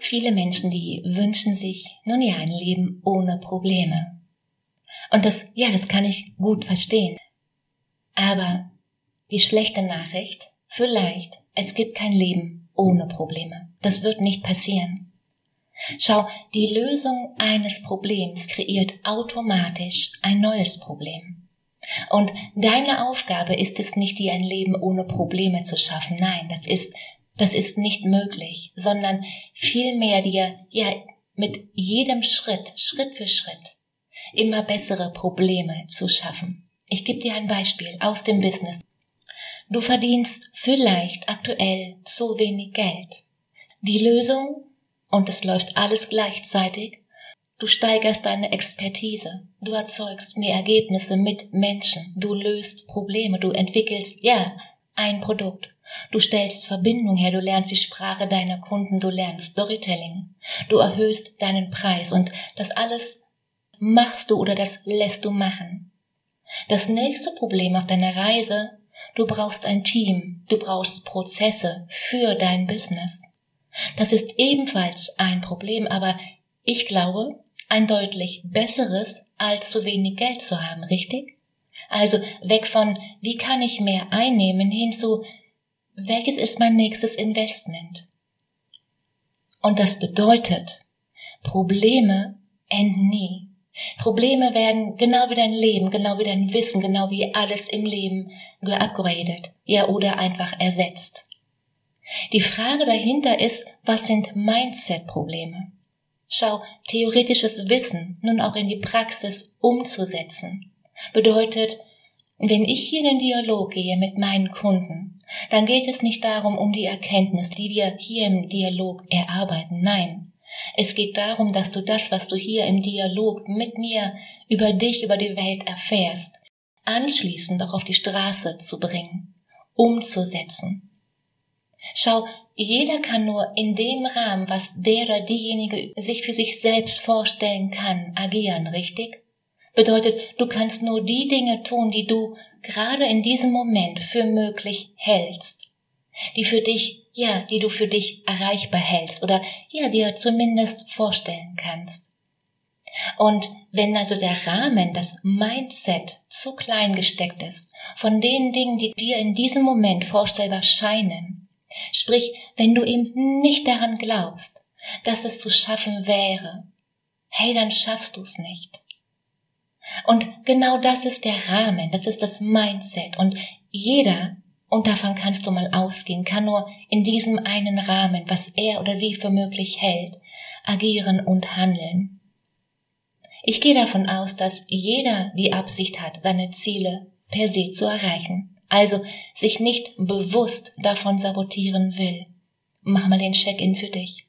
Viele Menschen, die wünschen sich nun ja ein Leben ohne Probleme. Und das, ja, das kann ich gut verstehen. Aber die schlechte Nachricht, vielleicht, es gibt kein Leben ohne Probleme. Das wird nicht passieren. Schau, die Lösung eines Problems kreiert automatisch ein neues Problem. Und deine Aufgabe ist es nicht, dir ein Leben ohne Probleme zu schaffen. Nein, das ist das ist nicht möglich, sondern vielmehr dir, ja, mit jedem Schritt, Schritt für Schritt, immer bessere Probleme zu schaffen. Ich gebe dir ein Beispiel aus dem Business. Du verdienst vielleicht aktuell zu wenig Geld. Die Lösung, und es läuft alles gleichzeitig, du steigerst deine Expertise, du erzeugst mehr Ergebnisse mit Menschen, du löst Probleme, du entwickelst, ja, ein Produkt. Du stellst Verbindung her, du lernst die Sprache deiner Kunden, du lernst Storytelling, du erhöhst deinen Preis und das alles machst du oder das lässt du machen. Das nächste Problem auf deiner Reise, du brauchst ein Team, du brauchst Prozesse für dein Business. Das ist ebenfalls ein Problem, aber ich glaube, ein deutlich besseres, als zu wenig Geld zu haben, richtig? Also weg von, wie kann ich mehr einnehmen, hin zu, welches ist mein nächstes Investment? Und das bedeutet, Probleme enden nie. Probleme werden genau wie dein Leben, genau wie dein Wissen, genau wie alles im Leben geupgradet, ja oder einfach ersetzt. Die Frage dahinter ist, was sind Mindset-Probleme? Schau, theoretisches Wissen nun auch in die Praxis umzusetzen, bedeutet, wenn ich hier in den Dialog gehe mit meinen Kunden, dann geht es nicht darum, um die Erkenntnis, die wir hier im Dialog erarbeiten. Nein. Es geht darum, dass du das, was du hier im Dialog mit mir über dich, über die Welt erfährst, anschließend auch auf die Straße zu bringen, umzusetzen. Schau, jeder kann nur in dem Rahmen, was der oder diejenige sich für sich selbst vorstellen kann, agieren, richtig? Bedeutet, du kannst nur die Dinge tun, die du gerade in diesem Moment für möglich hältst, die für dich, ja, die du für dich erreichbar hältst oder ja, dir zumindest vorstellen kannst. Und wenn also der Rahmen, das Mindset zu klein gesteckt ist, von den Dingen, die dir in diesem Moment vorstellbar scheinen, sprich, wenn du eben nicht daran glaubst, dass es zu schaffen wäre, hey, dann schaffst du es nicht. Und genau das ist der Rahmen, das ist das Mindset. Und jeder, und davon kannst du mal ausgehen, kann nur in diesem einen Rahmen, was er oder sie für möglich hält, agieren und handeln. Ich gehe davon aus, dass jeder die Absicht hat, seine Ziele per se zu erreichen, also sich nicht bewusst davon sabotieren will. Mach mal den Check-in für dich.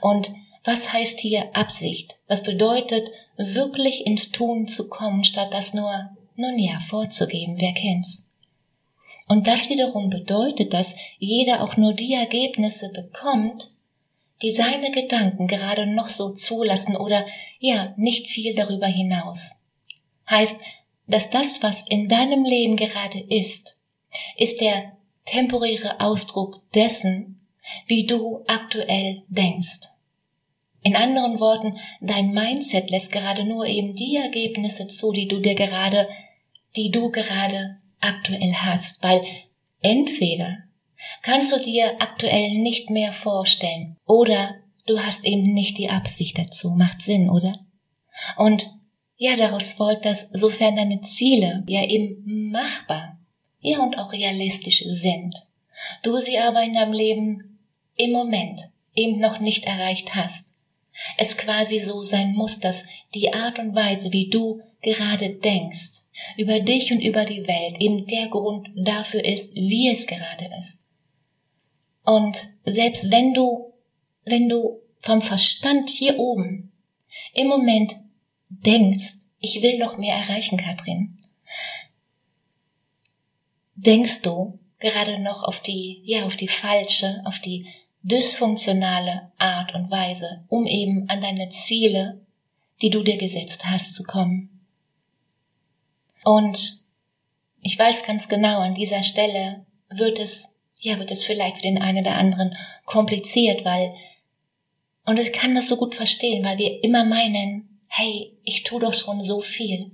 Und was heißt hier Absicht? Was bedeutet, wirklich ins Tun zu kommen, statt das nur, nun ja, vorzugeben? Wer kennt's? Und das wiederum bedeutet, dass jeder auch nur die Ergebnisse bekommt, die seine Gedanken gerade noch so zulassen oder ja, nicht viel darüber hinaus. Heißt, dass das, was in deinem Leben gerade ist, ist der temporäre Ausdruck dessen, wie du aktuell denkst. In anderen Worten, dein Mindset lässt gerade nur eben die Ergebnisse zu, die du dir gerade, die du gerade aktuell hast, weil entweder kannst du dir aktuell nicht mehr vorstellen oder du hast eben nicht die Absicht dazu. Macht Sinn, oder? Und ja, daraus folgt, dass sofern deine Ziele ja eben machbar, ja und auch realistisch sind, du sie aber in deinem Leben im Moment eben noch nicht erreicht hast, es quasi so sein muss, dass die Art und Weise, wie du gerade denkst, über dich und über die Welt eben der Grund dafür ist, wie es gerade ist. Und selbst wenn du, wenn du vom Verstand hier oben im Moment denkst, ich will noch mehr erreichen, Katrin, denkst du gerade noch auf die, ja, auf die falsche, auf die dysfunktionale Art und Weise, um eben an deine Ziele, die du dir gesetzt hast, zu kommen. Und ich weiß ganz genau, an dieser Stelle wird es, ja, wird es vielleicht für den einen oder anderen kompliziert, weil, und ich kann das so gut verstehen, weil wir immer meinen, hey, ich tue doch schon so viel.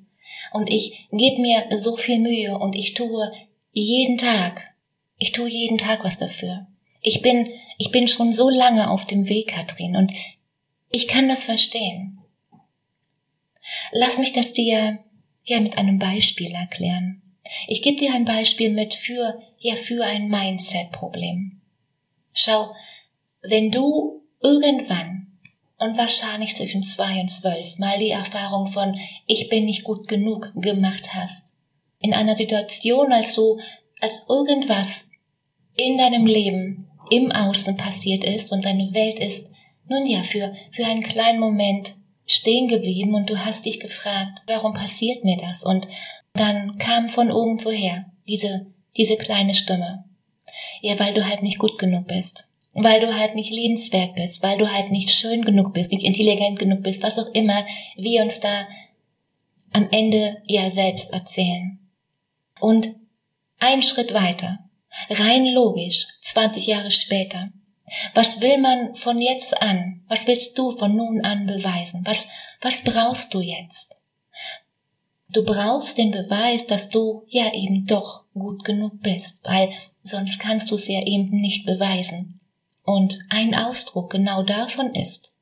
Und ich gebe mir so viel Mühe und ich tue jeden Tag, ich tue jeden Tag was dafür. Ich bin ich bin schon so lange auf dem Weg, Katrin, und ich kann das verstehen. Lass mich das dir ja mit einem Beispiel erklären. Ich gebe dir ein Beispiel mit für ja für ein Mindset-Problem. Schau, wenn du irgendwann und wahrscheinlich zwischen zwei und zwölf mal die Erfahrung von ich bin nicht gut genug gemacht hast, in einer Situation, als du als irgendwas in deinem Leben im Außen passiert ist und deine Welt ist nun ja für, für einen kleinen Moment stehen geblieben und du hast dich gefragt, warum passiert mir das? Und dann kam von irgendwoher diese, diese kleine Stimme. Ja, weil du halt nicht gut genug bist. Weil du halt nicht lebenswert bist, weil du halt nicht schön genug bist, nicht intelligent genug bist, was auch immer wir uns da am Ende ja selbst erzählen. Und ein Schritt weiter, Rein logisch, 20 Jahre später. Was will man von jetzt an? Was willst du von nun an beweisen? Was, was brauchst du jetzt? Du brauchst den Beweis, dass du ja eben doch gut genug bist, weil sonst kannst du es ja eben nicht beweisen. Und ein Ausdruck genau davon ist,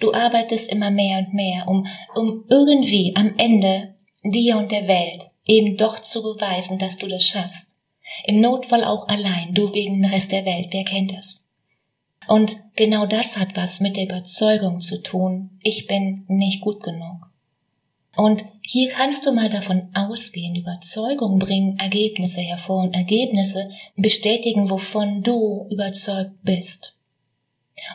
du arbeitest immer mehr und mehr, um, um irgendwie am Ende dir und der Welt eben doch zu beweisen, dass du das schaffst. Im Notfall auch allein, du gegen den Rest der Welt, wer kennt es? Und genau das hat was mit der Überzeugung zu tun, ich bin nicht gut genug. Und hier kannst du mal davon ausgehen, Überzeugung bringen Ergebnisse hervor und Ergebnisse bestätigen, wovon du überzeugt bist.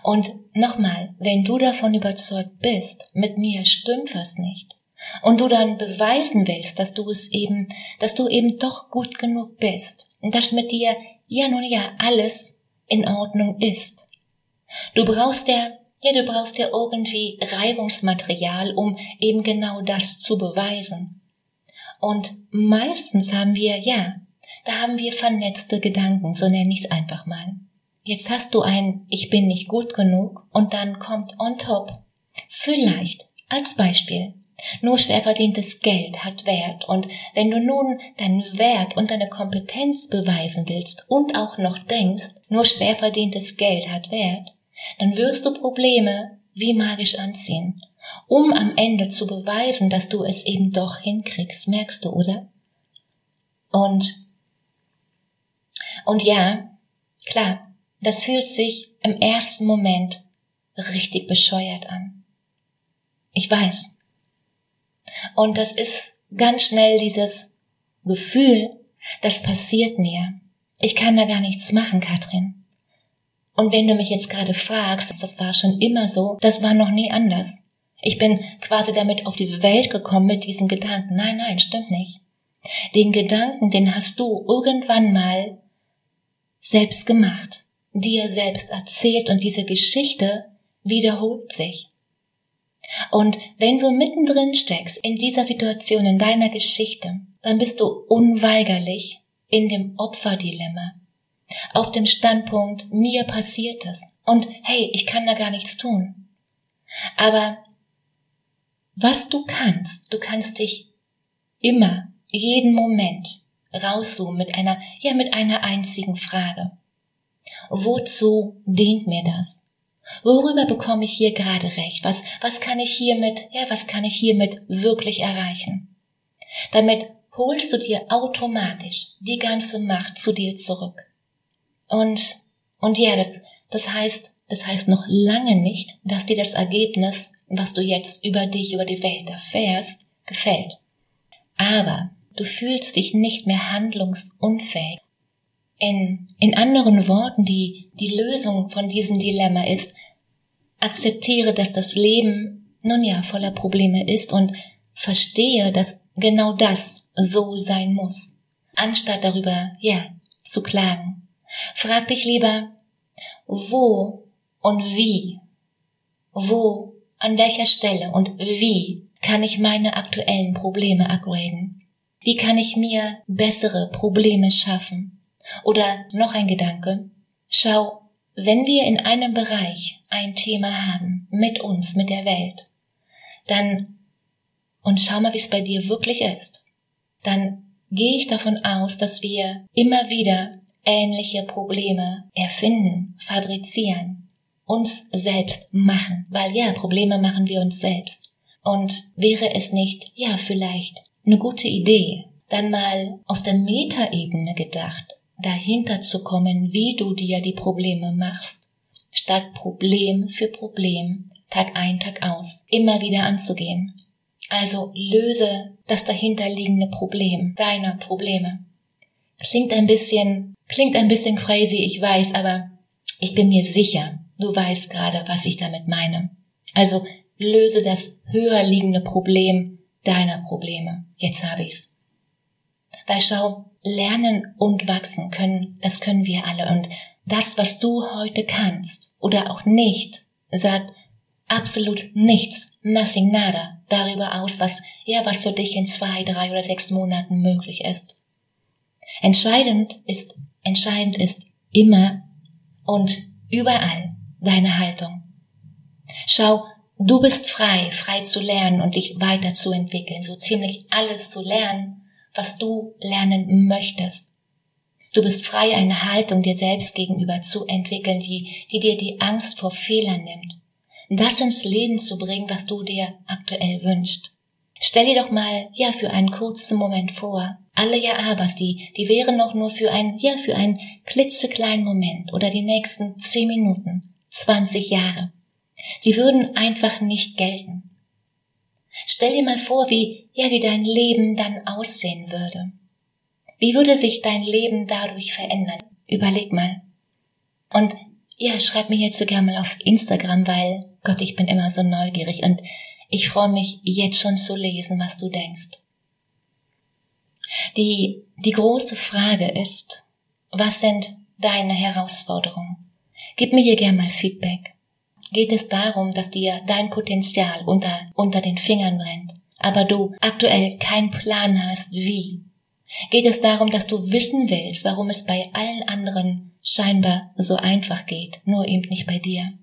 Und nochmal, wenn du davon überzeugt bist, mit mir stimmt was nicht, und du dann beweisen willst, dass du es eben, dass du eben doch gut genug bist und dass mit dir ja nun ja alles in Ordnung ist. Du brauchst ja, ja, du brauchst ja irgendwie Reibungsmaterial, um eben genau das zu beweisen. Und meistens haben wir, ja, da haben wir vernetzte Gedanken, so nenne ich es einfach mal. Jetzt hast du ein Ich bin nicht gut genug und dann kommt on top vielleicht als Beispiel nur schwer verdientes Geld hat Wert und wenn du nun deinen Wert und deine Kompetenz beweisen willst und auch noch denkst, nur schwer verdientes Geld hat Wert, dann wirst du Probleme wie magisch anziehen, um am Ende zu beweisen, dass du es eben doch hinkriegst, merkst du, oder? Und, und ja, klar, das fühlt sich im ersten Moment richtig bescheuert an. Ich weiß, und das ist ganz schnell dieses Gefühl, das passiert mir. Ich kann da gar nichts machen, Katrin. Und wenn du mich jetzt gerade fragst, das war schon immer so, das war noch nie anders. Ich bin quasi damit auf die Welt gekommen mit diesem Gedanken. Nein, nein, stimmt nicht. Den Gedanken, den hast du irgendwann mal selbst gemacht, dir selbst erzählt und diese Geschichte wiederholt sich. Und wenn du mittendrin steckst in dieser Situation, in deiner Geschichte, dann bist du unweigerlich in dem Opferdilemma. Auf dem Standpunkt, mir passiert es. Und hey, ich kann da gar nichts tun. Aber was du kannst, du kannst dich immer, jeden Moment rauszoomen mit einer, ja, mit einer einzigen Frage. Wozu dient mir das? Worüber bekomme ich hier gerade recht? Was, was kann ich hiermit, ja, was kann ich hiermit wirklich erreichen? Damit holst du dir automatisch die ganze Macht zu dir zurück. Und, und ja, das, das heißt, das heißt noch lange nicht, dass dir das Ergebnis, was du jetzt über dich, über die Welt erfährst, gefällt. Aber du fühlst dich nicht mehr handlungsunfähig. In, in anderen Worten, die, die Lösung von diesem Dilemma ist, akzeptiere, dass das Leben nun ja voller Probleme ist und verstehe, dass genau das so sein muss, anstatt darüber, ja, zu klagen. Frag dich lieber, wo und wie, wo, an welcher Stelle und wie kann ich meine aktuellen Probleme upgraden? Wie kann ich mir bessere Probleme schaffen? Oder noch ein Gedanke. Schau, wenn wir in einem Bereich ein Thema haben, mit uns, mit der Welt, dann, und schau mal, wie es bei dir wirklich ist, dann gehe ich davon aus, dass wir immer wieder ähnliche Probleme erfinden, fabrizieren, uns selbst machen, weil ja, Probleme machen wir uns selbst. Und wäre es nicht, ja, vielleicht eine gute Idee, dann mal aus der Metaebene gedacht, dahinter zu kommen, wie du dir die Probleme machst, statt Problem für Problem, Tag ein, Tag aus, immer wieder anzugehen. Also löse das dahinterliegende Problem deiner Probleme. Klingt ein bisschen, klingt ein bisschen crazy, ich weiß, aber ich bin mir sicher, du weißt gerade, was ich damit meine. Also löse das höher liegende Problem deiner Probleme. Jetzt habe ich's. Weil schau, lernen und wachsen können, das können wir alle. Und das, was du heute kannst oder auch nicht, sagt absolut nichts, nothing nada, darüber aus, was, ja, was für dich in zwei, drei oder sechs Monaten möglich ist. Entscheidend ist, entscheidend ist immer und überall deine Haltung. Schau, du bist frei, frei zu lernen und dich weiterzuentwickeln, so ziemlich alles zu lernen, was du lernen möchtest. Du bist frei, eine Haltung dir selbst gegenüber zu entwickeln, die, die dir die Angst vor Fehlern nimmt. Das ins Leben zu bringen, was du dir aktuell wünschst. Stell dir doch mal, ja, für einen kurzen Moment vor, alle Ja-Abers, die, die wären noch nur für ein, ja, für einen klitzekleinen Moment oder die nächsten zehn Minuten, zwanzig Jahre. Sie würden einfach nicht gelten. Stell dir mal vor, wie, ja, wie dein Leben dann aussehen würde. Wie würde sich dein Leben dadurch verändern? Überleg mal. Und ja, schreib mir jetzt so gerne mal auf Instagram, weil Gott, ich bin immer so neugierig und ich freue mich jetzt schon zu lesen, was du denkst. Die, die große Frage ist, was sind deine Herausforderungen? Gib mir hier gerne mal Feedback geht es darum, dass dir dein Potenzial unter, unter den Fingern brennt, aber du aktuell keinen Plan hast, wie. Geht es darum, dass du wissen willst, warum es bei allen anderen scheinbar so einfach geht, nur eben nicht bei dir.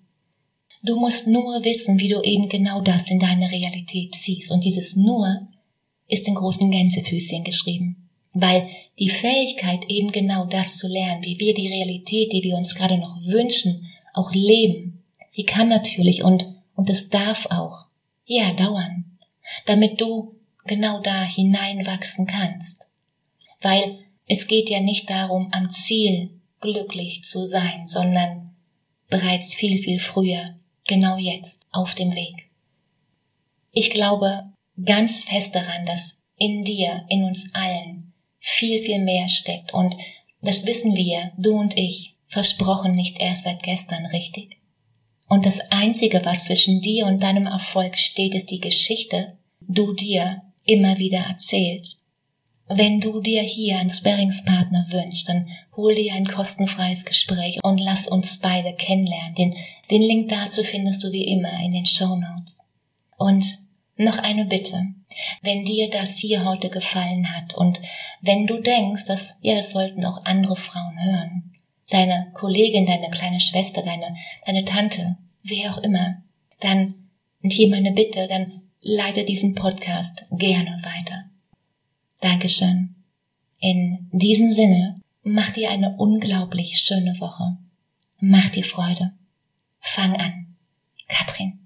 Du musst nur wissen, wie du eben genau das in deine Realität ziehst. Und dieses nur ist in großen Gänsefüßchen geschrieben. Weil die Fähigkeit, eben genau das zu lernen, wie wir die Realität, die wir uns gerade noch wünschen, auch leben, die kann natürlich und, und es darf auch, ja, dauern, damit du genau da hineinwachsen kannst. Weil es geht ja nicht darum, am Ziel glücklich zu sein, sondern bereits viel, viel früher, genau jetzt, auf dem Weg. Ich glaube ganz fest daran, dass in dir, in uns allen, viel, viel mehr steckt und das wissen wir, du und ich, versprochen nicht erst seit gestern, richtig? Und das Einzige, was zwischen dir und deinem Erfolg steht, ist die Geschichte, du dir immer wieder erzählst. Wenn du dir hier einen Sparringspartner wünschst, dann hol dir ein kostenfreies Gespräch und lass uns beide kennenlernen. Den, den Link dazu findest du wie immer in den Show Notes. Und noch eine Bitte. Wenn dir das hier heute gefallen hat und wenn du denkst, dass, ja, das sollten auch andere Frauen hören, deine Kollegin, deine kleine Schwester, deine, deine Tante, wer auch immer, dann, und hier meine Bitte, dann leite diesen Podcast gerne weiter. Dankeschön. In diesem Sinne, mach dir eine unglaublich schöne Woche. Mach dir Freude. Fang an. Katrin.